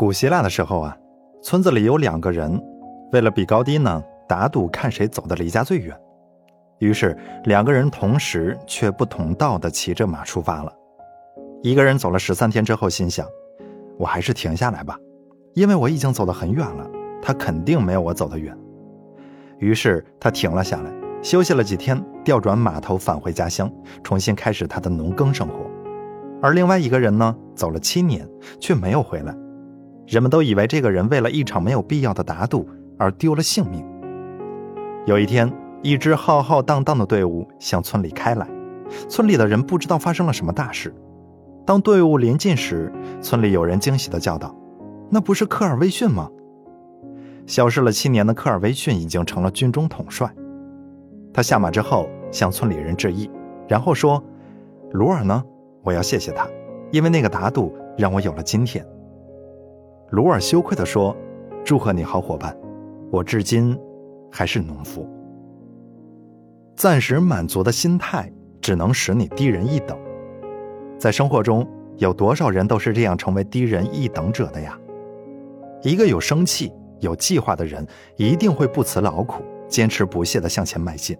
古希腊的时候啊，村子里有两个人，为了比高低呢，打赌看谁走的离家最远。于是两个人同时却不同道的骑着马出发了。一个人走了十三天之后，心想：“我还是停下来吧，因为我已经走得很远了，他肯定没有我走得远。”于是他停了下来，休息了几天，调转马头返回家乡，重新开始他的农耕生活。而另外一个人呢，走了七年却没有回来。人们都以为这个人为了一场没有必要的打赌而丢了性命。有一天，一支浩浩荡荡的队伍向村里开来，村里的人不知道发生了什么大事。当队伍临近时，村里有人惊喜地叫道：“那不是科尔威逊吗？”消失了七年的科尔威逊已经成了军中统帅。他下马之后向村里人致意，然后说：“鲁尔呢？我要谢谢他，因为那个打赌让我有了今天。”鲁尔羞愧地说：“祝贺你好伙伴，我至今还是农夫。”暂时满足的心态只能使你低人一等。在生活中，有多少人都是这样成为低人一等者的呀？一个有生气、有计划的人，一定会不辞劳苦、坚持不懈地向前迈进。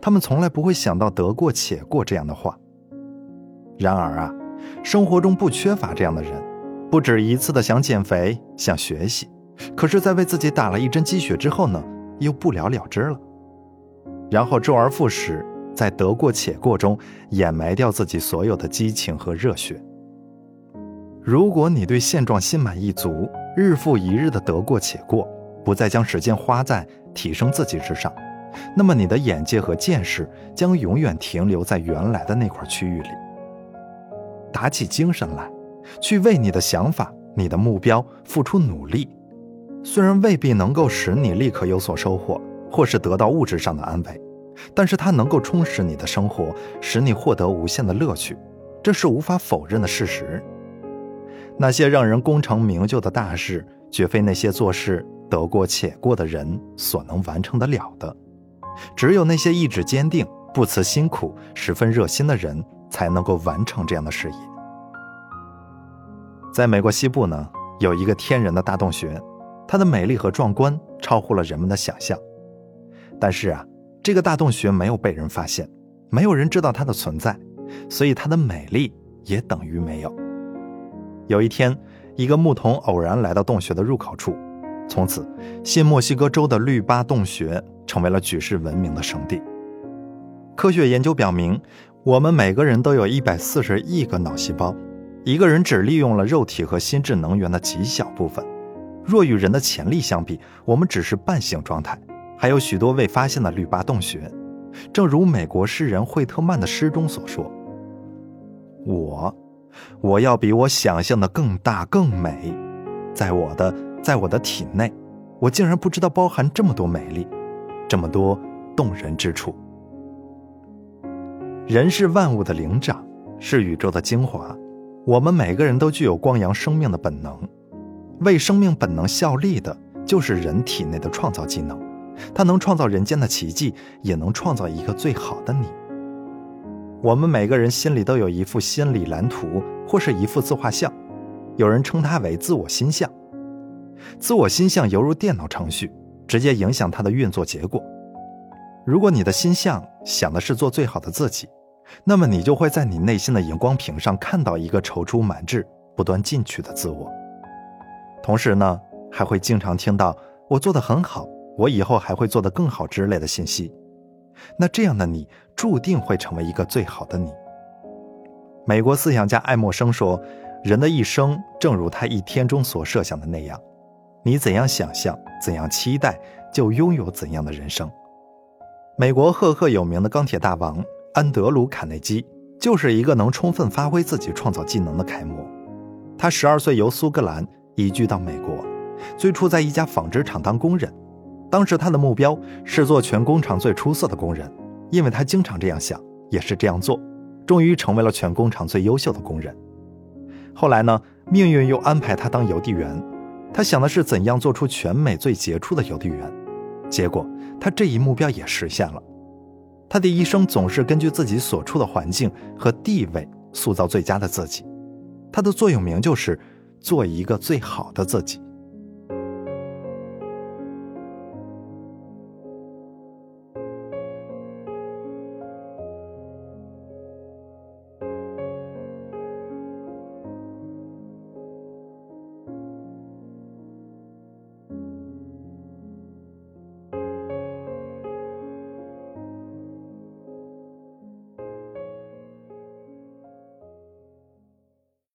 他们从来不会想到得过且过这样的话。然而啊，生活中不缺乏这样的人。不止一次的想减肥、想学习，可是，在为自己打了一针鸡血之后呢，又不了了之了。然后周而复始，在得过且过中掩埋掉自己所有的激情和热血。如果你对现状心满意足，日复一日的得过且过，不再将时间花在提升自己之上，那么你的眼界和见识将永远停留在原来的那块区域里。打起精神来。去为你的想法、你的目标付出努力，虽然未必能够使你立刻有所收获，或是得到物质上的安慰，但是它能够充实你的生活，使你获得无限的乐趣，这是无法否认的事实。那些让人功成名就的大事，绝非那些做事得过且过的人所能完成得了的，只有那些意志坚定、不辞辛苦、十分热心的人，才能够完成这样的事业。在美国西部呢，有一个天然的大洞穴，它的美丽和壮观超乎了人们的想象。但是啊，这个大洞穴没有被人发现，没有人知道它的存在，所以它的美丽也等于没有。有一天，一个牧童偶然来到洞穴的入口处，从此，新墨西哥州的绿巴洞穴成为了举世闻名的圣地。科学研究表明，我们每个人都有一百四十亿个脑细胞。一个人只利用了肉体和心智能源的极小部分，若与人的潜力相比，我们只是半醒状态，还有许多未发现的绿巴洞穴。正如美国诗人惠特曼的诗中所说：“我，我要比我想象的更大更美，在我的，在我的体内，我竟然不知道包含这么多美丽，这么多动人之处。人是万物的灵长，是宇宙的精华。”我们每个人都具有光阳生命的本能，为生命本能效力的就是人体内的创造技能，它能创造人间的奇迹，也能创造一个最好的你。我们每个人心里都有一幅心理蓝图，或是一幅自画像，有人称它为自我心象。自我心象犹如电脑程序，直接影响它的运作结果。如果你的心象想的是做最好的自己。那么你就会在你内心的荧光屏上看到一个踌躇满志、不断进取的自我。同时呢，还会经常听到“我做得很好，我以后还会做得更好”之类的信息。那这样的你注定会成为一个最好的你。美国思想家爱默生说：“人的一生正如他一天中所设想的那样，你怎样想象、怎样期待，就拥有怎样的人生。”美国赫赫有名的钢铁大王。安德鲁·卡内基就是一个能充分发挥自己创造技能的楷模。他十二岁由苏格兰移居到美国，最初在一家纺织厂当工人。当时他的目标是做全工厂最出色的工人，因为他经常这样想，也是这样做，终于成为了全工厂最优秀的工人。后来呢，命运又安排他当邮递员。他想的是怎样做出全美最杰出的邮递员，结果他这一目标也实现了。他的一生总是根据自己所处的环境和地位塑造最佳的自己。他的座右铭就是：“做一个最好的自己。